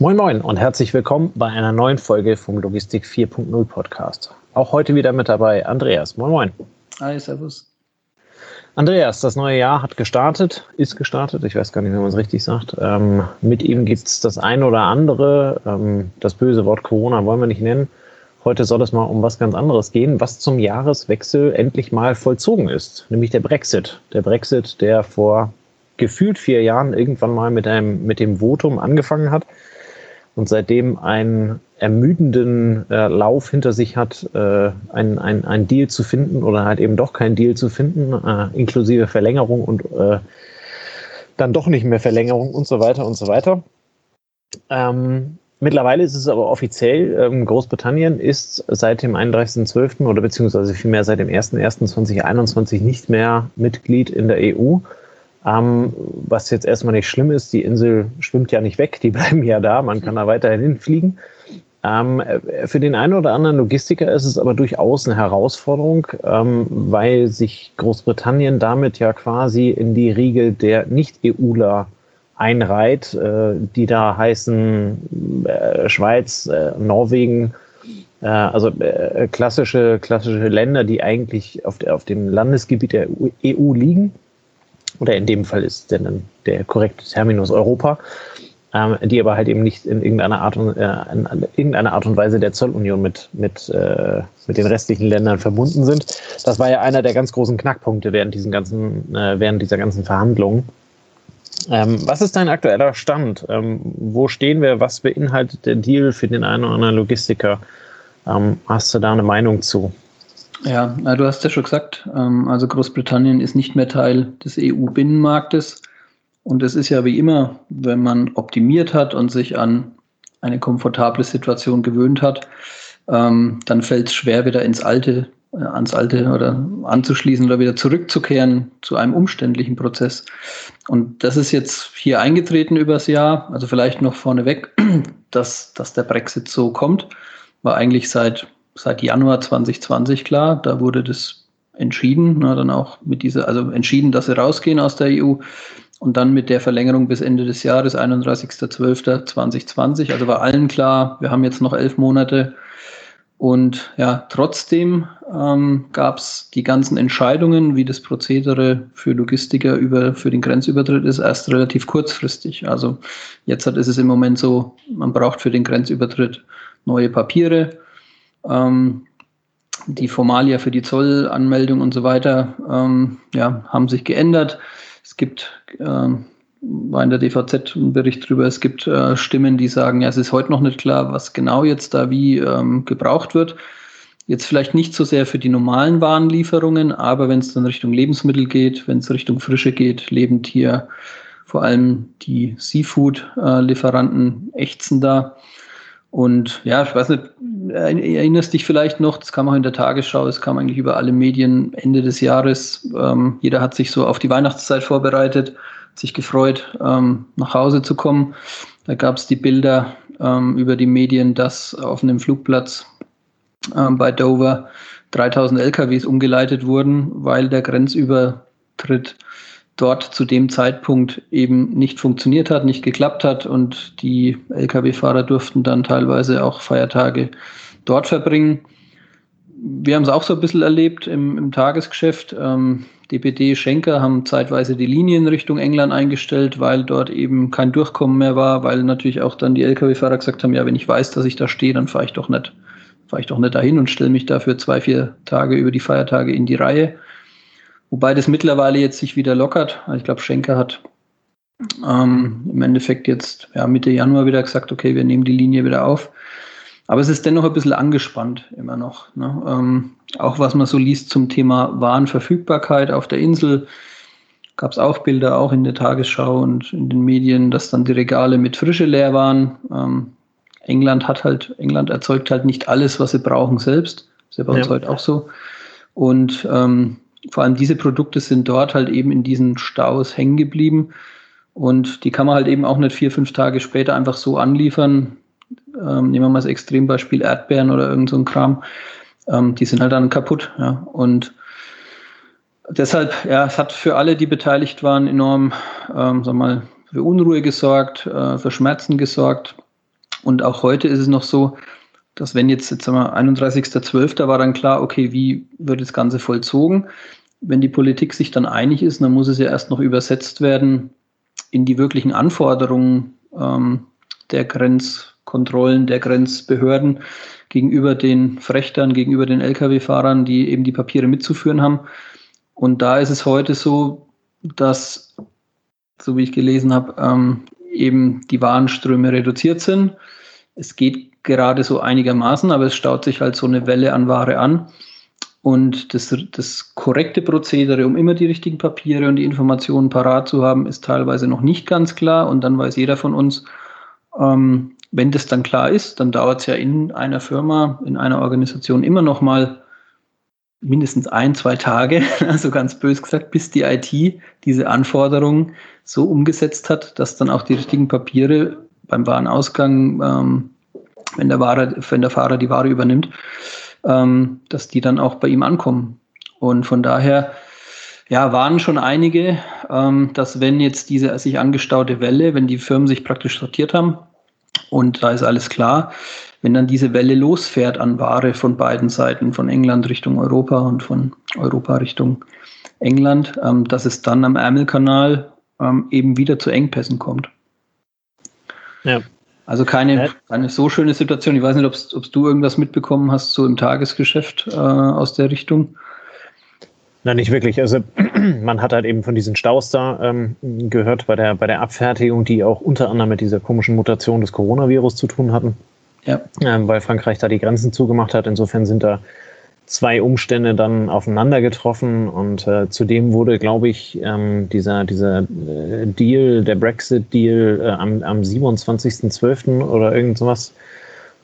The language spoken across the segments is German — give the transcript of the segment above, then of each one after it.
Moin Moin und herzlich willkommen bei einer neuen Folge vom Logistik 4.0 Podcast. Auch heute wieder mit dabei Andreas. Moin Moin. Hi, Servus. Andreas, das neue Jahr hat gestartet, ist gestartet, ich weiß gar nicht, wie man es richtig sagt. Ähm, mit ihm gibt es das eine oder andere. Ähm, das böse Wort Corona wollen wir nicht nennen. Heute soll es mal um was ganz anderes gehen, was zum Jahreswechsel endlich mal vollzogen ist, nämlich der Brexit. Der Brexit, der vor gefühlt vier Jahren irgendwann mal mit, einem, mit dem Votum angefangen hat und seitdem einen ermüdenden äh, Lauf hinter sich hat, äh, ein, ein, Deal zu finden oder halt eben doch kein Deal zu finden, äh, inklusive Verlängerung und äh, dann doch nicht mehr Verlängerung und so weiter und so weiter. Ähm, mittlerweile ist es aber offiziell, ähm, Großbritannien ist seit dem 31.12. oder beziehungsweise vielmehr seit dem 01.01.2021 nicht mehr Mitglied in der EU. Ähm, was jetzt erstmal nicht schlimm ist, die Insel schwimmt ja nicht weg, die bleiben ja da, man kann da weiterhin hinfliegen. Ähm, für den einen oder anderen Logistiker ist es aber durchaus eine Herausforderung, ähm, weil sich Großbritannien damit ja quasi in die Riegel der Nicht-EUler einreiht, äh, die da heißen äh, Schweiz, äh, Norwegen, äh, also äh, klassische, klassische Länder, die eigentlich auf, der, auf dem Landesgebiet der EU liegen oder in dem Fall ist denn der korrekte Terminus Europa, ähm, die aber halt eben nicht in irgendeiner Art und, äh, in irgendeiner Art und Weise der Zollunion mit, mit, äh, mit den restlichen Ländern verbunden sind. Das war ja einer der ganz großen Knackpunkte während, diesen ganzen, äh, während dieser ganzen Verhandlungen. Ähm, was ist dein aktueller Stand? Ähm, wo stehen wir? Was beinhaltet der Deal für den einen oder anderen Logistiker? Ähm, hast du da eine Meinung zu? Ja, du hast ja schon gesagt, ähm, also Großbritannien ist nicht mehr Teil des EU-Binnenmarktes. Und es ist ja wie immer, wenn man optimiert hat und sich an eine komfortable Situation gewöhnt hat, ähm, dann fällt es schwer, wieder ins Alte, äh, ans Alte oder anzuschließen oder wieder zurückzukehren zu einem umständlichen Prozess. Und das ist jetzt hier eingetreten übers Jahr, also vielleicht noch vorneweg, dass, dass der Brexit so kommt, war eigentlich seit seit Januar 2020 klar. Da wurde das entschieden, na, dann auch mit dieser, also entschieden, dass sie rausgehen aus der EU und dann mit der Verlängerung bis Ende des Jahres, 31.12.2020. Also war allen klar, wir haben jetzt noch elf Monate. Und ja, trotzdem ähm, gab es die ganzen Entscheidungen, wie das Prozedere für Logistiker über, für den Grenzübertritt ist, erst relativ kurzfristig. Also jetzt hat, ist es im Moment so, man braucht für den Grenzübertritt neue Papiere. Ähm, die Formalia für die Zollanmeldung und so weiter ähm, ja, haben sich geändert. Es gibt, äh, war in der DVZ ein Bericht drüber, es gibt äh, Stimmen, die sagen, ja, es ist heute noch nicht klar, was genau jetzt da wie ähm, gebraucht wird. Jetzt vielleicht nicht so sehr für die normalen Warenlieferungen, aber wenn es dann Richtung Lebensmittel geht, wenn es Richtung Frische geht, Lebendtier, vor allem die Seafood-Lieferanten äh, ächzen da. Und ja, ich weiß nicht, erinnerst dich vielleicht noch, das kam auch in der Tagesschau, es kam eigentlich über alle Medien Ende des Jahres. Ähm, jeder hat sich so auf die Weihnachtszeit vorbereitet, sich gefreut, ähm, nach Hause zu kommen. Da gab es die Bilder ähm, über die Medien, dass auf einem Flugplatz ähm, bei Dover 3000 LKWs umgeleitet wurden, weil der Grenzübertritt dort zu dem Zeitpunkt eben nicht funktioniert hat, nicht geklappt hat und die Lkw-Fahrer durften dann teilweise auch Feiertage dort verbringen. Wir haben es auch so ein bisschen erlebt im, im Tagesgeschäft. Ähm, DPD Schenker haben zeitweise die Linien Richtung England eingestellt, weil dort eben kein Durchkommen mehr war, weil natürlich auch dann die Lkw-Fahrer gesagt haben, ja, wenn ich weiß, dass ich da stehe, dann fahre ich doch nicht, fahre ich doch nicht dahin und stelle mich dafür zwei, vier Tage über die Feiertage in die Reihe. Wobei das mittlerweile jetzt sich wieder lockert. Ich glaube, Schenker hat ähm, im Endeffekt jetzt ja, Mitte Januar wieder gesagt, okay, wir nehmen die Linie wieder auf. Aber es ist dennoch ein bisschen angespannt immer noch. Ne? Ähm, auch was man so liest zum Thema Warenverfügbarkeit auf der Insel, gab es auch Bilder, auch in der Tagesschau und in den Medien, dass dann die Regale mit Frische leer waren. Ähm, England hat halt, England erzeugt halt nicht alles, was sie brauchen selbst. Das ist ja bei uns ja. heute auch so. Und ähm, vor allem diese Produkte sind dort halt eben in diesen Staus hängen geblieben. Und die kann man halt eben auch nicht vier, fünf Tage später einfach so anliefern. Ähm, nehmen wir mal das Extrembeispiel Erdbeeren oder irgend so ein Kram. Ähm, die sind halt dann kaputt. Ja. Und deshalb, ja, es hat für alle, die beteiligt waren, enorm, ähm, sag mal, für Unruhe gesorgt, äh, für Schmerzen gesorgt. Und auch heute ist es noch so, dass wenn jetzt, jetzt sagen wir, 31.12. war dann klar, okay, wie wird das Ganze vollzogen? Wenn die Politik sich dann einig ist, dann muss es ja erst noch übersetzt werden in die wirklichen Anforderungen ähm, der Grenzkontrollen, der Grenzbehörden gegenüber den Frechtern, gegenüber den Lkw-Fahrern, die eben die Papiere mitzuführen haben. Und da ist es heute so, dass, so wie ich gelesen habe, ähm, eben die Warenströme reduziert sind. Es geht gerade so einigermaßen, aber es staut sich halt so eine Welle an Ware an. Und das, das korrekte Prozedere, um immer die richtigen Papiere und die Informationen parat zu haben, ist teilweise noch nicht ganz klar. Und dann weiß jeder von uns, ähm, wenn das dann klar ist, dann dauert es ja in einer Firma, in einer Organisation immer noch mal mindestens ein, zwei Tage, also ganz bös gesagt, bis die IT diese Anforderungen so umgesetzt hat, dass dann auch die richtigen Papiere beim Warenausgang, ähm, wenn, der Ware, wenn der Fahrer die Ware übernimmt, ähm, dass die dann auch bei ihm ankommen. Und von daher, ja, waren schon einige, ähm, dass wenn jetzt diese sich angestaute Welle, wenn die Firmen sich praktisch sortiert haben und da ist alles klar, wenn dann diese Welle losfährt an Ware von beiden Seiten, von England Richtung Europa und von Europa Richtung England, ähm, dass es dann am Ärmelkanal ähm, eben wieder zu Engpässen kommt. Ja. Also keine, keine so schöne Situation. Ich weiß nicht, ob du irgendwas mitbekommen hast, so im Tagesgeschäft äh, aus der Richtung. Nein, nicht wirklich. Also man hat halt eben von diesen Staus da ähm, gehört bei der, bei der Abfertigung, die auch unter anderem mit dieser komischen Mutation des Coronavirus zu tun hatten ja. ähm, weil Frankreich da die Grenzen zugemacht hat. Insofern sind da zwei Umstände dann aufeinander getroffen und äh, zudem wurde, glaube ich, ähm, dieser, dieser äh, Deal, der Brexit-Deal äh, am, am 27.12. oder irgend sowas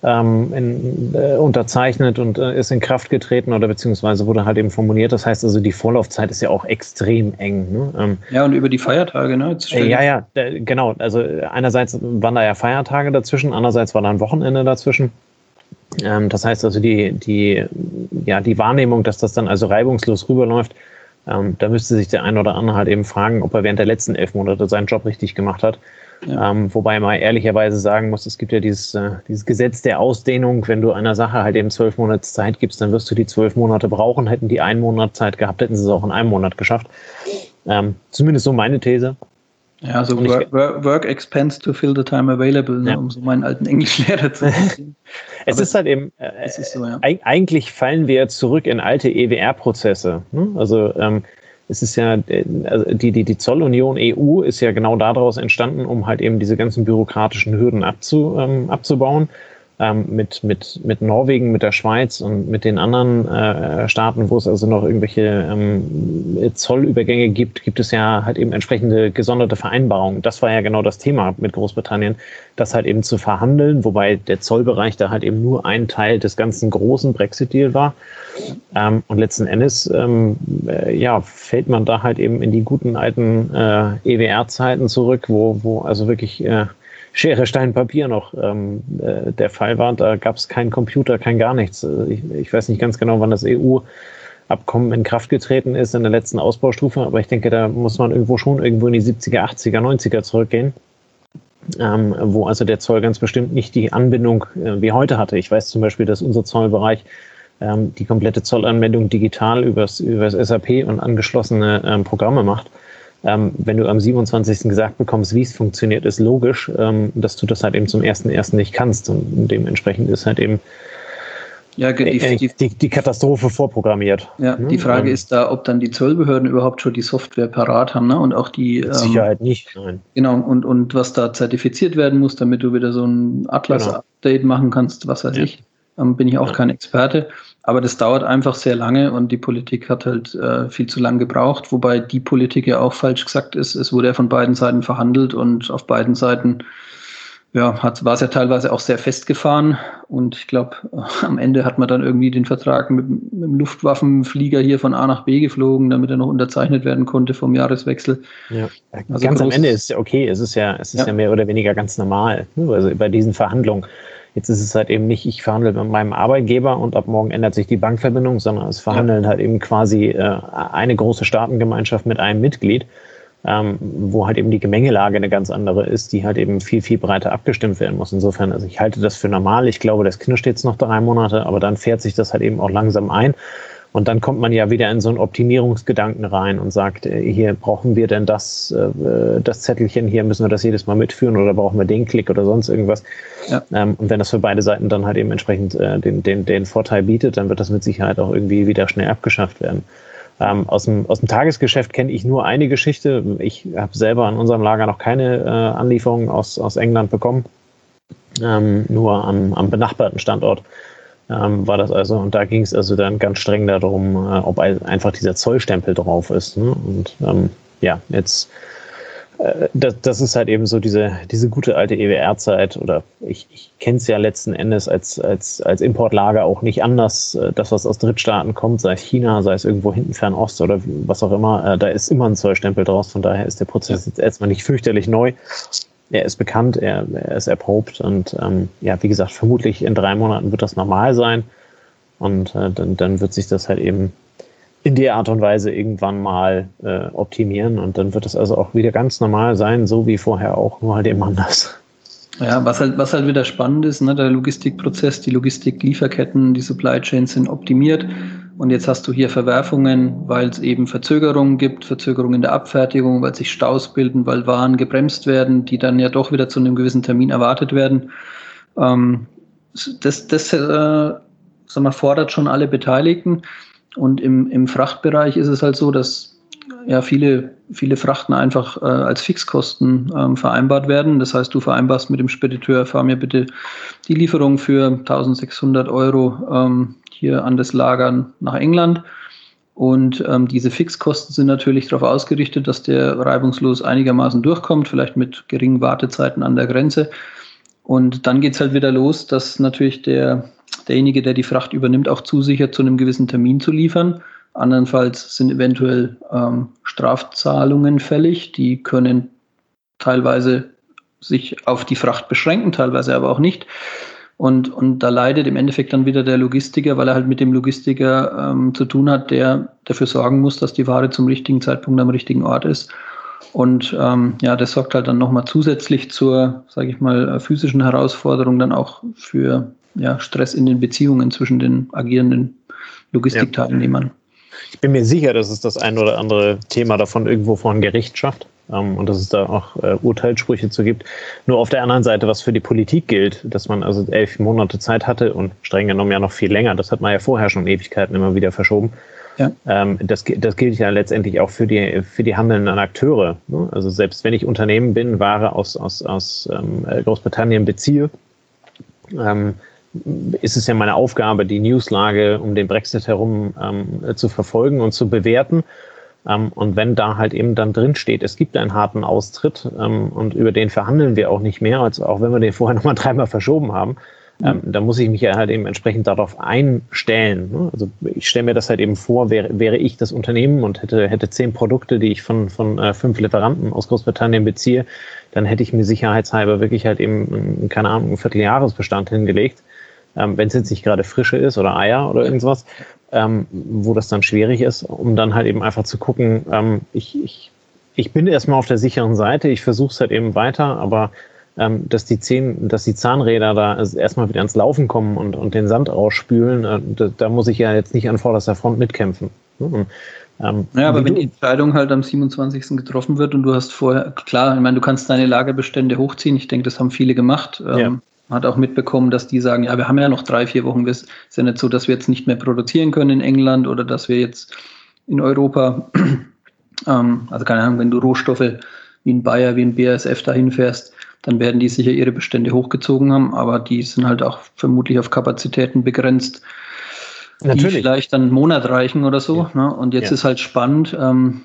ähm, in, äh, unterzeichnet und äh, ist in Kraft getreten oder beziehungsweise wurde halt eben formuliert. Das heißt also, die Vorlaufzeit ist ja auch extrem eng. Ne? Ähm, ja, und über die Feiertage, ne? Ja, ja, genau. Also einerseits waren da ja Feiertage dazwischen, andererseits war da ein Wochenende dazwischen. Ähm, das heißt also, die, die, ja, die Wahrnehmung, dass das dann also reibungslos rüberläuft, ähm, da müsste sich der ein oder andere halt eben fragen, ob er während der letzten elf Monate seinen Job richtig gemacht hat. Ja. Ähm, wobei man ehrlicherweise sagen muss, es gibt ja dieses, äh, dieses Gesetz der Ausdehnung. Wenn du einer Sache halt eben zwölf Monate Zeit gibst, dann wirst du die zwölf Monate brauchen. Hätten die einen Monat Zeit gehabt, hätten sie es auch in einem Monat geschafft. Ähm, zumindest so meine These. Ja, so work, work, expense to fill the time available, ne, ja. um so meinen alten Englischlehrer zu sehen. es ist halt eben, äh, ist so, ja. eigentlich fallen wir zurück in alte EWR-Prozesse. Ne? Also ähm, es ist ja, äh, also die, die, die Zollunion EU ist ja genau daraus entstanden, um halt eben diese ganzen bürokratischen Hürden abzu, ähm, abzubauen ähm, mit, mit, mit Norwegen, mit der Schweiz und mit den anderen äh, Staaten, wo es also noch irgendwelche ähm, Zollübergänge gibt, gibt es ja halt eben entsprechende gesonderte Vereinbarungen. Das war ja genau das Thema mit Großbritannien, das halt eben zu verhandeln, wobei der Zollbereich da halt eben nur ein Teil des ganzen großen Brexit-Deal war. Ähm, und letzten Endes, ähm, äh, ja, fällt man da halt eben in die guten alten äh, EWR-Zeiten zurück, wo, wo also wirklich äh, Schere, Stein, Papier noch ähm, äh, der Fall war. Da gab es keinen Computer, kein gar nichts. Ich, ich, weiß nicht ganz genau, wann das EU-Abkommen in Kraft getreten ist in der letzten Ausbaustufe, aber ich denke, da muss man irgendwo schon irgendwo in die 70er, 80er, 90er zurückgehen. Ähm, wo also der Zoll ganz bestimmt nicht die Anbindung äh, wie heute hatte. Ich weiß zum Beispiel, dass unser Zollbereich ähm, die komplette Zollanmeldung digital übers, übers SAP und angeschlossene ähm, Programme macht. Ähm, wenn du am 27. gesagt bekommst, wie es funktioniert, ist logisch, ähm, dass du das halt eben zum 1.1. nicht kannst. Und dementsprechend ist halt eben ja, die, äh, die, die, die, Katastrophe vorprogrammiert. Ja, die Frage ähm, ist da, ob dann die Zollbehörden überhaupt schon die Software parat haben ne? und auch die. Mit Sicherheit ähm, nicht, nein. Genau, und, und was da zertifiziert werden muss, damit du wieder so ein Atlas-Update genau. machen kannst, was weiß ja. ich. Ähm, bin ich auch ja. kein Experte. Aber das dauert einfach sehr lange und die Politik hat halt äh, viel zu lang gebraucht, wobei die Politik ja auch falsch gesagt ist. Es wurde ja von beiden Seiten verhandelt und auf beiden Seiten ja, hat, war es ja teilweise auch sehr festgefahren. Und ich glaube, am Ende hat man dann irgendwie den Vertrag mit, mit, dem Luftwaffenflieger hier von A nach B geflogen, damit er noch unterzeichnet werden konnte vom Jahreswechsel. Ja. Also ganz am Ende ist es ja okay, es ist ja, es ist ja. ja mehr oder weniger ganz normal. Also bei diesen Verhandlungen Jetzt ist es halt eben nicht, ich verhandle mit meinem Arbeitgeber und ab morgen ändert sich die Bankverbindung, sondern es verhandeln ja. halt eben quasi äh, eine große Staatengemeinschaft mit einem Mitglied. ähm, wo halt eben die Gemengelage eine ganz andere ist, die halt eben viel, viel breiter abgestimmt werden muss. Insofern, also ich halte das für normal. Ich glaube, das Knirscht jetzt noch drei Monate, aber dann fährt sich das halt eben auch langsam ein. Und dann kommt man ja wieder in so einen Optimierungsgedanken rein und sagt, äh, hier brauchen wir denn das, äh, das Zettelchen, hier müssen wir das jedes Mal mitführen oder brauchen wir den Klick oder sonst irgendwas. Ja. Ähm, und wenn das für beide Seiten dann halt eben entsprechend äh, den, den, den Vorteil bietet, dann wird das mit Sicherheit auch irgendwie wieder schnell abgeschafft werden. Ähm, aus, dem, aus dem Tagesgeschäft kenne ich nur eine Geschichte. Ich habe selber an unserem Lager noch keine äh, Anlieferungen aus, aus England bekommen, ähm, nur am, am benachbarten Standort ähm, war das also. Und da ging es also dann ganz streng darum, äh, ob einfach dieser Zollstempel drauf ist. Ne? Und ähm, ja, jetzt, äh, das, das ist halt eben so diese, diese gute alte EWR-Zeit oder ich, ich kenne es ja letzten Endes als, als, als Importlager auch nicht anders. Äh, das, was aus Drittstaaten kommt, sei es China, sei es irgendwo hinten Fernost oder was auch immer, äh, da ist immer ein Zollstempel draus. Von daher ist der Prozess jetzt erstmal nicht fürchterlich neu er ist bekannt, er, er ist erprobt und ähm, ja, wie gesagt, vermutlich in drei Monaten wird das normal sein und äh, dann, dann wird sich das halt eben in der Art und Weise irgendwann mal äh, optimieren und dann wird es also auch wieder ganz normal sein, so wie vorher auch, nur halt eben anders. Ja, was halt, was halt wieder spannend ist, ne, der Logistikprozess, die Logistiklieferketten, die Supply Chains sind optimiert und jetzt hast du hier Verwerfungen, weil es eben Verzögerungen gibt, Verzögerungen in der Abfertigung, weil sich Staus bilden, weil Waren gebremst werden, die dann ja doch wieder zu einem gewissen Termin erwartet werden. Ähm, das das äh, sag mal, fordert schon alle Beteiligten. Und im, im Frachtbereich ist es halt so, dass ja viele, viele Frachten einfach äh, als Fixkosten ähm, vereinbart werden. Das heißt, du vereinbarst mit dem Spediteur, fahr mir bitte die Lieferung für 1600 Euro ähm, hier an das Lager nach England. Und ähm, diese Fixkosten sind natürlich darauf ausgerichtet, dass der reibungslos einigermaßen durchkommt, vielleicht mit geringen Wartezeiten an der Grenze. Und dann geht es halt wieder los, dass natürlich der, derjenige, der die Fracht übernimmt, auch zusichert, zu einem gewissen Termin zu liefern. Andernfalls sind eventuell ähm, Strafzahlungen fällig. Die können teilweise sich auf die Fracht beschränken, teilweise aber auch nicht. Und, und da leidet im Endeffekt dann wieder der Logistiker, weil er halt mit dem Logistiker ähm, zu tun hat, der dafür sorgen muss, dass die Ware zum richtigen Zeitpunkt am richtigen Ort ist. Und ähm, ja, das sorgt halt dann nochmal zusätzlich zur, sage ich mal, physischen Herausforderung dann auch für ja, Stress in den Beziehungen zwischen den agierenden Logistikteilnehmern. Ja. Ich bin mir sicher, dass es das ein oder andere Thema davon irgendwo vor ein Gericht schafft ähm, und dass es da auch äh, Urteilssprüche zu gibt. Nur auf der anderen Seite, was für die Politik gilt, dass man also elf Monate Zeit hatte und streng genommen ja noch viel länger, das hat man ja vorher schon Ewigkeiten immer wieder verschoben. Ja. Ähm, das, das gilt ja letztendlich auch für die, für die handelnden Akteure. Ne? Also selbst wenn ich Unternehmen bin, Ware aus, aus, aus ähm, Großbritannien beziehe, ähm, ist es ja meine Aufgabe, die Newslage um den Brexit herum ähm, zu verfolgen und zu bewerten. Ähm, und wenn da halt eben dann drin steht, es gibt einen harten Austritt ähm, und über den verhandeln wir auch nicht mehr, also auch wenn wir den vorher nochmal dreimal verschoben haben, ähm, mhm. da muss ich mich ja halt eben entsprechend darauf einstellen. Ne? Also ich stelle mir das halt eben vor, wäre, wäre ich das Unternehmen und hätte, hätte zehn Produkte, die ich von, von äh, fünf Lieferanten aus Großbritannien beziehe, dann hätte ich mir sicherheitshalber wirklich halt eben, keine Ahnung, einen Vierteljahresbestand hingelegt ähm, wenn es jetzt nicht gerade Frische ist oder Eier oder irgendwas, ähm, wo das dann schwierig ist, um dann halt eben einfach zu gucken, ähm, ich, ich, ich bin erstmal auf der sicheren Seite, ich versuche es halt eben weiter, aber ähm, dass die Zehn, dass die Zahnräder da erstmal wieder ans Laufen kommen und, und den Sand ausspülen, äh, da, da, muss ich ja jetzt nicht an vorderster Front mitkämpfen. Und, ähm, ja, aber wenn die Entscheidung halt am 27. getroffen wird und du hast vorher, klar, ich meine, du kannst deine Lagerbestände hochziehen, ich denke, das haben viele gemacht. Ähm, ja hat auch mitbekommen, dass die sagen, ja, wir haben ja noch drei, vier Wochen. Es ist ja nicht so, dass wir jetzt nicht mehr produzieren können in England oder dass wir jetzt in Europa, ähm, also keine Ahnung, wenn du Rohstoffe wie ein Bayer, wie ein BASF dahin fährst, dann werden die sicher ihre Bestände hochgezogen haben, aber die sind halt auch vermutlich auf Kapazitäten begrenzt, Natürlich. die vielleicht dann einen Monat reichen oder so. Ja. Ne? Und jetzt ja. ist halt spannend, ähm,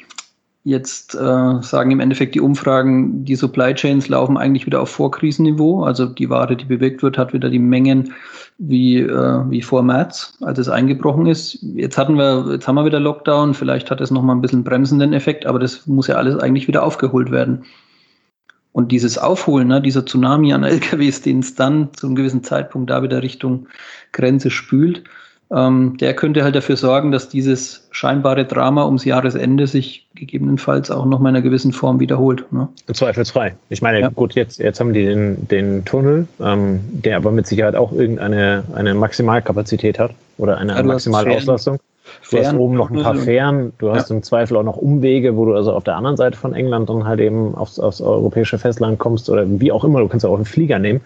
Jetzt äh, sagen im Endeffekt die Umfragen, die Supply Chains laufen eigentlich wieder auf Vorkrisenniveau. Also die Ware, die bewegt wird, hat wieder die Mengen wie, äh, wie vor März, als es eingebrochen ist. Jetzt hatten wir, jetzt haben wir wieder Lockdown. Vielleicht hat es nochmal ein bisschen bremsenden Effekt, aber das muss ja alles eigentlich wieder aufgeholt werden. Und dieses Aufholen, ne, dieser Tsunami an LKWs, den es dann zu einem gewissen Zeitpunkt da wieder Richtung Grenze spült, ähm, der könnte halt dafür sorgen, dass dieses scheinbare Drama ums Jahresende sich gegebenenfalls auch noch mal in einer gewissen Form wiederholt. Ne? Zweifelsfrei. Ich meine, ja. gut, jetzt, jetzt haben die den, den Tunnel, ähm, der aber mit Sicherheit auch irgendeine eine Maximalkapazität hat oder eine ja, Maximalauslastung. Du hast oben noch ein paar Fähren, du hast ja. im Zweifel auch noch Umwege, wo du also auf der anderen Seite von England dann halt eben aufs, aufs europäische Festland kommst oder wie auch immer, du kannst auch einen Flieger nehmen.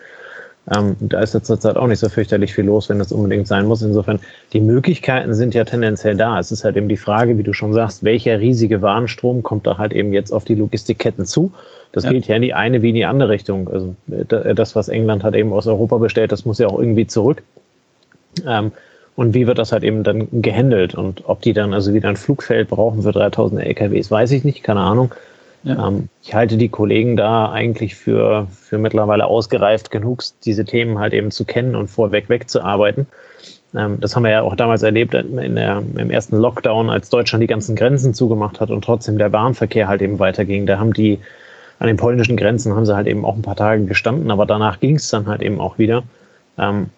Ähm, da ist jetzt zurzeit auch nicht so fürchterlich viel los, wenn das unbedingt sein muss. Insofern, die Möglichkeiten sind ja tendenziell da. Es ist halt eben die Frage, wie du schon sagst, welcher riesige Warenstrom kommt da halt eben jetzt auf die Logistikketten zu? Das ja. geht ja in die eine wie in die andere Richtung. Also das, was England hat eben aus Europa bestellt, das muss ja auch irgendwie zurück. Ähm, und wie wird das halt eben dann gehandelt? Und ob die dann also wieder ein Flugfeld brauchen für 3000 LKWs, weiß ich nicht, keine Ahnung. Ja. Ähm, ich halte die Kollegen da eigentlich für, für mittlerweile ausgereift genug, diese Themen halt eben zu kennen und vorweg wegzuarbeiten. Ähm, das haben wir ja auch damals erlebt in der, im ersten Lockdown, als Deutschland die ganzen Grenzen zugemacht hat und trotzdem der Bahnverkehr halt eben weiterging. Da haben die an den polnischen Grenzen haben sie halt eben auch ein paar Tage gestanden, aber danach ging es dann halt eben auch wieder. Ähm,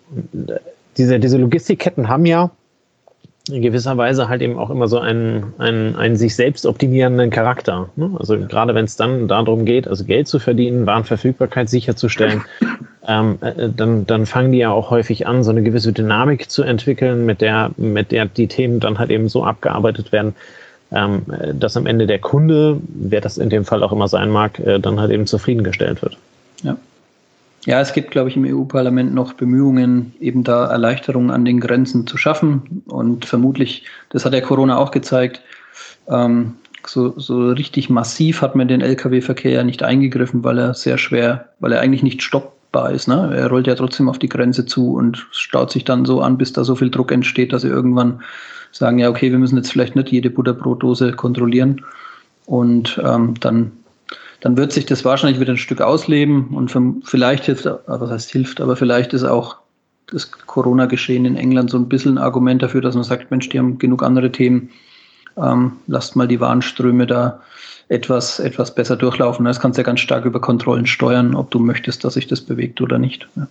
diese, diese Logistikketten haben ja in gewisser Weise halt eben auch immer so einen, einen, einen sich selbst optimierenden Charakter. Ne? Also gerade wenn es dann darum geht, also Geld zu verdienen, Warenverfügbarkeit sicherzustellen, ähm, äh, dann, dann fangen die ja auch häufig an, so eine gewisse Dynamik zu entwickeln, mit der, mit der die Themen dann halt eben so abgearbeitet werden, ähm, dass am Ende der Kunde, wer das in dem Fall auch immer sein mag, äh, dann halt eben zufriedengestellt wird. Ja. Ja, es gibt, glaube ich, im EU-Parlament noch Bemühungen, eben da Erleichterungen an den Grenzen zu schaffen. Und vermutlich, das hat der Corona auch gezeigt, ähm, so, so richtig massiv hat man den Lkw-Verkehr ja nicht eingegriffen, weil er sehr schwer, weil er eigentlich nicht stoppbar ist. Ne? Er rollt ja trotzdem auf die Grenze zu und staut sich dann so an, bis da so viel Druck entsteht, dass sie irgendwann sagen, ja, okay, wir müssen jetzt vielleicht nicht jede Butterbrotdose kontrollieren. Und ähm, dann dann wird sich das wahrscheinlich wieder ein Stück ausleben und vielleicht hilft, was heißt hilft, aber vielleicht ist auch das Corona-Geschehen in England so ein bisschen ein Argument dafür, dass man sagt, Mensch, die haben genug andere Themen, ähm, lasst mal die Warenströme da etwas, etwas besser durchlaufen. Das kannst du ja ganz stark über Kontrollen steuern, ob du möchtest, dass sich das bewegt oder nicht. Ja.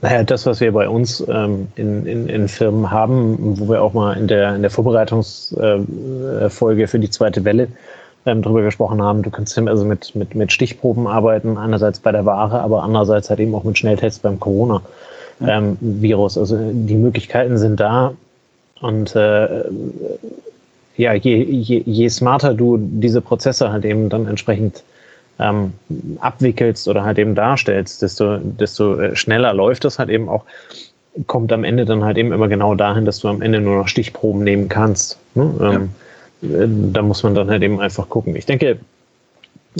Naja, das, was wir bei uns ähm, in, in, in, Firmen haben, wo wir auch mal in der, in der Vorbereitungsfolge äh, für die zweite Welle ähm, drüber gesprochen haben. Du kannst also mit, mit, mit Stichproben arbeiten, einerseits bei der Ware, aber andererseits halt eben auch mit Schnelltests beim Corona-Virus. Ähm, also die Möglichkeiten sind da und äh, ja, je, je, je smarter du diese Prozesse halt eben dann entsprechend ähm, abwickelst oder halt eben darstellst, desto, desto äh, schneller läuft das halt eben auch, kommt am Ende dann halt eben immer genau dahin, dass du am Ende nur noch Stichproben nehmen kannst. Ne? Ähm, ja da muss man dann halt eben einfach gucken. Ich denke,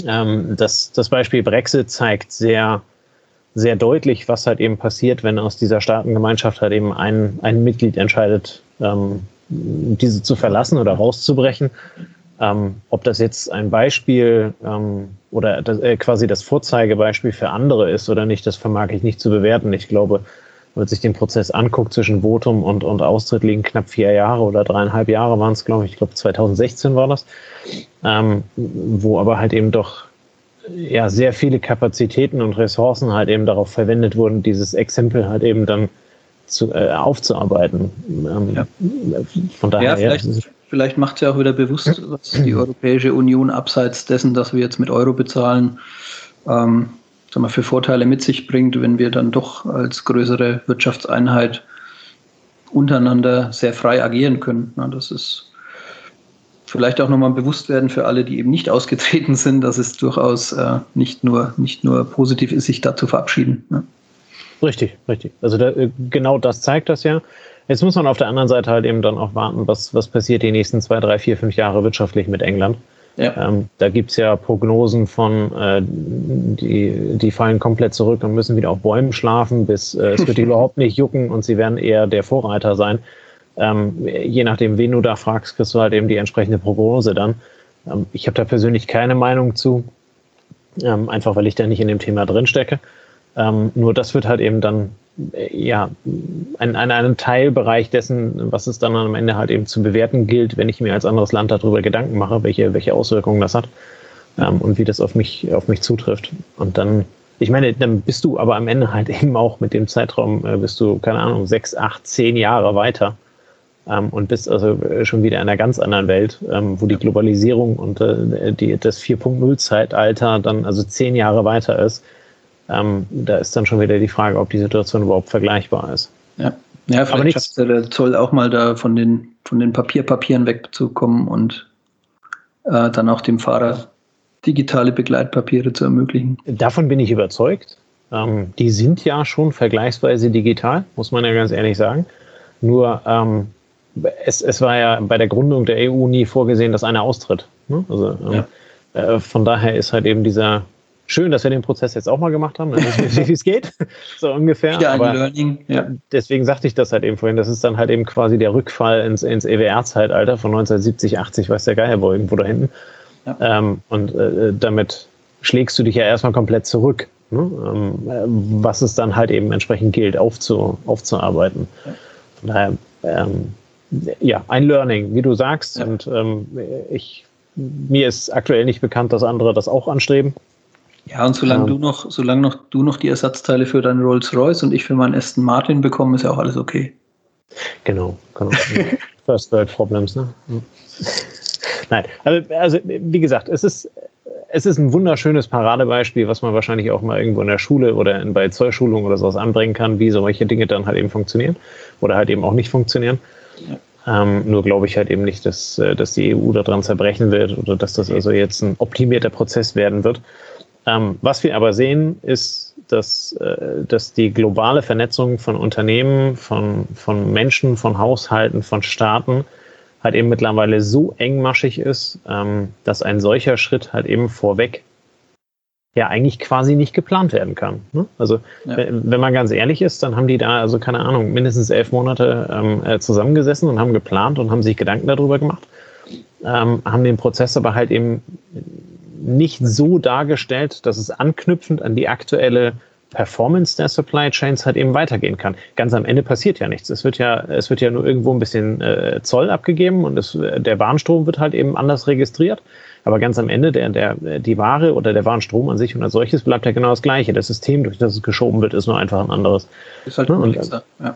ähm, das, das Beispiel Brexit zeigt sehr, sehr deutlich, was halt eben passiert, wenn aus dieser Staatengemeinschaft halt eben ein, ein Mitglied entscheidet, ähm, diese zu verlassen oder rauszubrechen. Ähm, ob das jetzt ein Beispiel ähm, oder das, äh, quasi das Vorzeigebeispiel für andere ist oder nicht, das vermag ich nicht zu bewerten. Ich glaube, man sich den Prozess anguckt zwischen Votum und, und Austritt liegen knapp vier Jahre oder dreieinhalb Jahre waren es, glaube ich. Ich glaube 2016 war das, ähm, wo aber halt eben doch ja sehr viele Kapazitäten und Ressourcen halt eben darauf verwendet wurden, dieses Exempel halt eben dann zu, äh, aufzuarbeiten. Ähm, ja. Von daher. Ja, vielleicht, ja, vielleicht macht es ja auch wieder bewusst, was die Europäische Union abseits dessen, dass wir jetzt mit Euro bezahlen, ähm, sag mal, für Vorteile mit sich bringt, wenn wir dann doch als größere Wirtschaftseinheit untereinander sehr frei agieren können. Ja, das ist vielleicht auch nochmal bewusst werden für alle, die eben nicht ausgetreten sind, dass es durchaus äh, nicht, nur, nicht nur positiv ist, sich da zu verabschieden. Ja. Richtig, richtig. Also da, äh, genau das zeigt das ja. Jetzt muss man auf der anderen Seite halt eben dann auch warten, was, was passiert die nächsten zwei, drei, vier, fünf Jahre wirtschaftlich mit England. Ja. Ähm, da gibt's ja Prognosen von, äh, die, die fallen komplett zurück und müssen wieder auf Bäumen schlafen, bis äh, es wird überhaupt nicht jucken und sie werden eher der Vorreiter sein. Ähm, je nachdem, wen du da fragst, kriegst du halt eben die entsprechende Prognose dann. Ähm, ich habe da persönlich keine Meinung zu, ähm, einfach weil ich da nicht in dem Thema drinstecke. Ähm, nur das wird halt eben dann ja, ein, ein, ein Teilbereich dessen, was es dann am Ende halt eben zu bewerten gilt, wenn ich mir als anderes Land darüber Gedanken mache, welche, welche Auswirkungen das hat ähm, und wie das auf mich, auf mich zutrifft. Und dann ich meine, dann bist du aber am Ende halt eben auch mit dem Zeitraum, äh, bist du, keine Ahnung, sechs, acht, zehn Jahre weiter ähm, und bist also äh, schon wieder in einer ganz anderen Welt, ähm, wo die Globalisierung und äh, die, das 4.0-Zeitalter dann also zehn Jahre weiter ist. Ähm, da ist dann schon wieder die Frage, ob die Situation überhaupt vergleichbar ist. Ja, ja vielleicht Aber schafft der Zoll auch mal da von den, von den Papierpapieren wegzukommen und äh, dann auch dem Fahrer digitale Begleitpapiere zu ermöglichen. Davon bin ich überzeugt. Ähm, die sind ja schon vergleichsweise digital, muss man ja ganz ehrlich sagen. Nur ähm, es, es war ja bei der Gründung der EU nie vorgesehen, dass einer austritt. Ne? Also ähm, ja. äh, von daher ist halt eben dieser schön, dass wir den Prozess jetzt auch mal gemacht haben, wie es geht, so ungefähr. Ja, ein Learning. Ja. Deswegen sagte ich das halt eben vorhin. Das ist dann halt eben quasi der Rückfall ins, ins EWR-Zeitalter von 1970, 80, weiß der Geier wo irgendwo da hinten. Ja. Ähm, und äh, damit schlägst du dich ja erstmal komplett zurück. Ne? Ähm, äh, was es dann halt eben entsprechend gilt, aufzu, aufzuarbeiten. Ja. Von daher ähm, ja, ein Learning, wie du sagst. Ja. Und ähm, ich, mir ist aktuell nicht bekannt, dass andere das auch anstreben. Ja, und solange ähm, du noch, solange noch du noch die Ersatzteile für deinen Rolls Royce und ich für meinen Aston Martin bekomme, ist ja auch alles okay. Genau, genau. First World Problems, ne? Nein, also, also wie gesagt, es ist, es ist ein wunderschönes Paradebeispiel, was man wahrscheinlich auch mal irgendwo in der Schule oder in, bei Zollschulungen oder sowas anbringen kann, wie solche Dinge dann halt eben funktionieren oder halt eben auch nicht funktionieren. Ähm, nur glaube ich halt eben nicht, dass, äh, dass die EU daran zerbrechen wird oder dass das also jetzt ein optimierter Prozess werden wird. Ähm, was wir aber sehen, ist, dass, äh, dass die globale Vernetzung von Unternehmen, von, von Menschen, von Haushalten, von Staaten halt eben mittlerweile so engmaschig ist, ähm, dass ein solcher Schritt halt eben vorweg ja eigentlich quasi nicht geplant werden kann. Ne? Also ja. wenn man ganz ehrlich ist, dann haben die da, also keine Ahnung, mindestens elf Monate ähm, äh, zusammengesessen und haben geplant und haben sich Gedanken darüber gemacht, ähm, haben den Prozess aber halt eben nicht so dargestellt, dass es anknüpfend an die aktuelle Performance der Supply Chains halt eben weitergehen kann. Ganz am Ende passiert ja nichts. Es wird ja, es wird ja nur irgendwo ein bisschen äh, Zoll abgegeben und es, der Warenstrom wird halt eben anders registriert. Aber ganz am Ende, der, der, die Ware oder der Warenstrom an sich und als solches bleibt ja genau das Gleiche. Das System, durch das es geschoben wird, ist nur einfach ein anderes. Ist halt ne? komplexer, ja.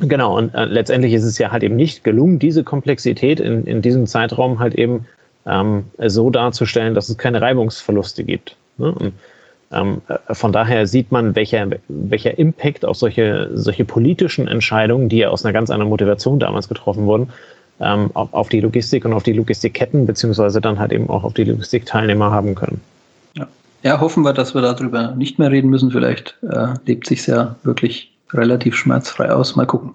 Genau, und äh, letztendlich ist es ja halt eben nicht gelungen, diese Komplexität in, in diesem Zeitraum halt eben ähm, so darzustellen, dass es keine Reibungsverluste gibt. Ne? Und, ähm, äh, von daher sieht man, welcher, welcher Impact auf solche, solche politischen Entscheidungen, die ja aus einer ganz anderen Motivation damals getroffen wurden, ähm, auf, auf, die Logistik und auf die Logistikketten, beziehungsweise dann halt eben auch auf die Logistikteilnehmer haben können. Ja. ja, hoffen wir, dass wir darüber nicht mehr reden müssen. Vielleicht äh, lebt sich ja wirklich relativ schmerzfrei aus. Mal gucken.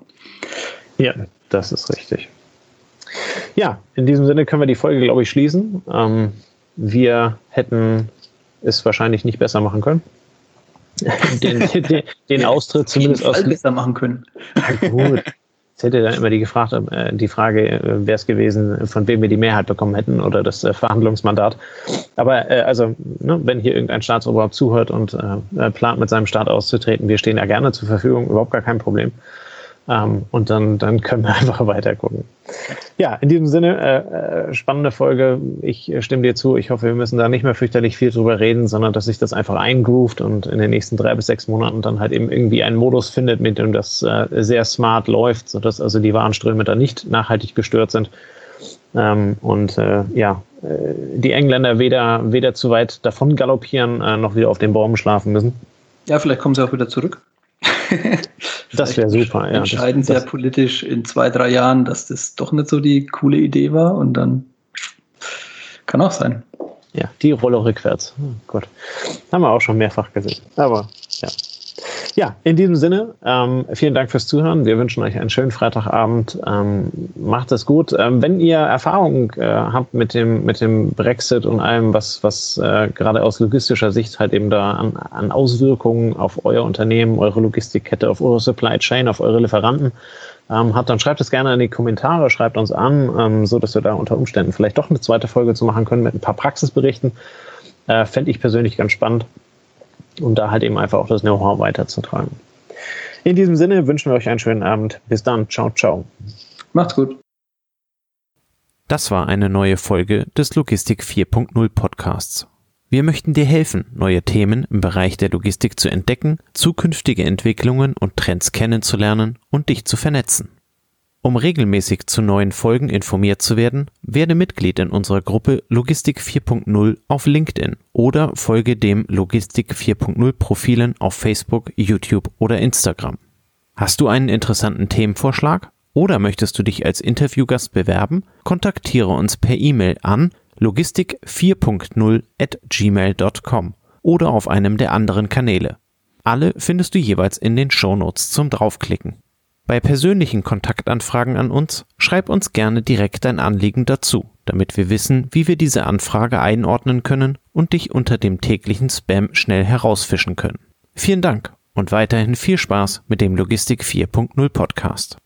Ja, das ist richtig. Ja, in diesem Sinne können wir die Folge, glaube ich, schließen. Ähm, wir hätten es wahrscheinlich nicht besser machen können. den, den, den Austritt zumindest aus. besser machen können. Gut. Jetzt hätte dann immer die, gefragt, äh, die Frage, äh, wäre es gewesen, von wem wir die Mehrheit bekommen hätten oder das äh, Verhandlungsmandat. Aber also, ne, wenn hier irgendein Staatsoberhaupt zuhört und plant, mit seinem Staat auszutreten, wir stehen ja gerne zur Verfügung, überhaupt gar kein Problem. Ähm, und dann, dann können wir einfach weiter gucken. Ja, in diesem Sinne, äh, äh, spannende Folge. Ich äh, stimme dir zu. Ich hoffe, wir müssen da nicht mehr fürchterlich viel drüber reden, sondern dass sich das einfach eingroovt und in den nächsten drei bis sechs Monaten dann halt eben irgendwie einen Modus findet, mit dem das äh, sehr smart läuft, sodass also die Warenströme da nicht nachhaltig gestört sind. Ähm, und äh, ja, äh, die Engländer weder, weder zu weit davon galoppieren, noch wieder auf den Bäumen schlafen müssen. Ja, vielleicht kommen sie auch wieder zurück. Das wäre super. Ja, entscheiden das, sehr politisch in zwei, drei Jahren, dass das doch nicht so die coole Idee war und dann kann auch sein. Ja, die Rolle rückwärts. Oh Gott. Haben wir auch schon mehrfach gesehen. Aber ja. Ja, in diesem Sinne, ähm, vielen Dank fürs Zuhören. Wir wünschen euch einen schönen Freitagabend. Ähm, macht es gut. Ähm, wenn ihr Erfahrungen äh, habt mit dem, mit dem Brexit und allem, was, was äh, gerade aus logistischer Sicht halt eben da an, an Auswirkungen auf euer Unternehmen, eure Logistikkette, auf eure Supply Chain, auf eure Lieferanten ähm, habt, dann schreibt es gerne in die Kommentare, schreibt uns an, ähm, so dass wir da unter Umständen vielleicht doch eine zweite Folge zu machen können mit ein paar Praxisberichten. Äh, Fände ich persönlich ganz spannend um da halt eben einfach auch das Know-how weiterzutragen. In diesem Sinne wünschen wir euch einen schönen Abend. Bis dann. Ciao, ciao. Macht's gut. Das war eine neue Folge des Logistik 4.0 Podcasts. Wir möchten dir helfen, neue Themen im Bereich der Logistik zu entdecken, zukünftige Entwicklungen und Trends kennenzulernen und dich zu vernetzen. Um regelmäßig zu neuen Folgen informiert zu werden, werde Mitglied in unserer Gruppe Logistik 4.0 auf LinkedIn oder folge dem Logistik 4.0 Profilen auf Facebook, YouTube oder Instagram. Hast du einen interessanten Themenvorschlag oder möchtest du dich als Interviewgast bewerben? Kontaktiere uns per E-Mail an logistik 4.0 at gmail.com oder auf einem der anderen Kanäle. Alle findest du jeweils in den Shownotes zum draufklicken. Bei persönlichen Kontaktanfragen an uns schreib uns gerne direkt dein Anliegen dazu, damit wir wissen, wie wir diese Anfrage einordnen können und dich unter dem täglichen Spam schnell herausfischen können. Vielen Dank und weiterhin viel Spaß mit dem Logistik 4.0 Podcast.